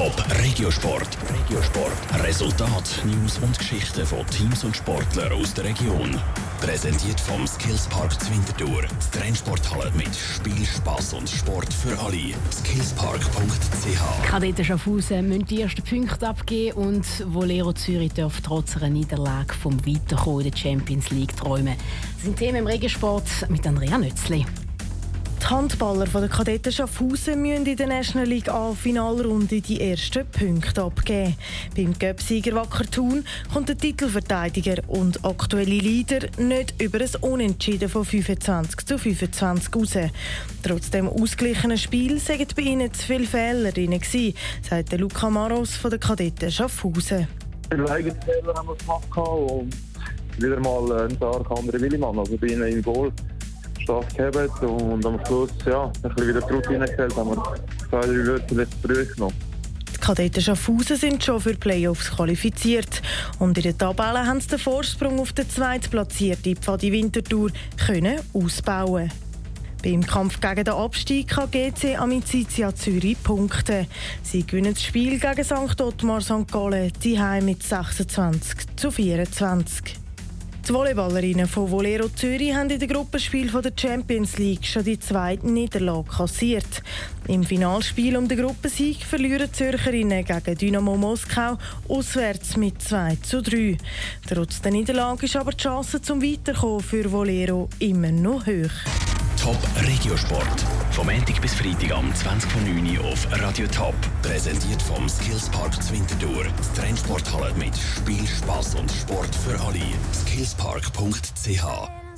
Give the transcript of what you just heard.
Top Regiosport. Regiosport. Resultat, News und Geschichten von Teams und Sportlern aus der Region. Präsentiert vom Skillspark Zwintertour. Die Trennsporthalle mit Spiel, Spass und Sport für alle. Skillspark.ch. Kadetten Schaffhausen müssen die ersten Punkte abgeben und Volero Zürich darf trotz einer Niederlage vom Weiterkommen in der Champions League träumen. Das sind Themen im Regensport mit Andrea Nützli. Die Handballer von der Kadetten Schaffhausen müssen in der National League A Finalrunde die ersten Punkte abgeben. Beim Göpsieger Wacker Thun kommt der Titelverteidiger und aktuelle Leader nicht über ein Unentschieden von 25 zu 25 raus. Trotz dem ausgeglichenen Spiel sagen bei ihnen zu viele Fehler drin gewesen, sagt Luca Maros von der Kadetten Schaffhausen. Viele eigene Fehler haben wir gemacht und wieder mal ein stark anderer Willimann. Also bei ihnen im Goal stark gehabt und am Schluss ja, ein bisschen wieder die Routine gestellt, haben wir zwei, drei Wörter letztes früh genommen. Die Kadetten Schaffhausen sind schon für Playoffs qualifiziert und in der Tabelle haben sie den Vorsprung auf den zweitplatzierten Pfadi Winterthur können ausbauen. Beim Kampf gegen den Abstieg kann GC Amicizia Zürich punkten. Sie gewinnen das Spiel gegen St. Ottmar St. Gallen die mit 26 zu 24. Die Volleyballerinnen von Volero Zürich haben in dem Gruppenspiel der Champions League schon die zweite Niederlage kassiert. Im Finalspiel um den Gruppensieg verlieren die Zürcherinnen gegen Dynamo Moskau auswärts mit 2 zu 3. Trotz der Niederlage ist aber die Chance zum Weiterkommen für Volero immer noch hoch. Top Regiosport. Vom Montag bis Freitag am 20.09 Uhr auf Radio Top. Präsentiert vom Skillspark Zwintertour. Die Trennsporthalle mit Spiel, Spass und Sport für alle. Skillspark.ch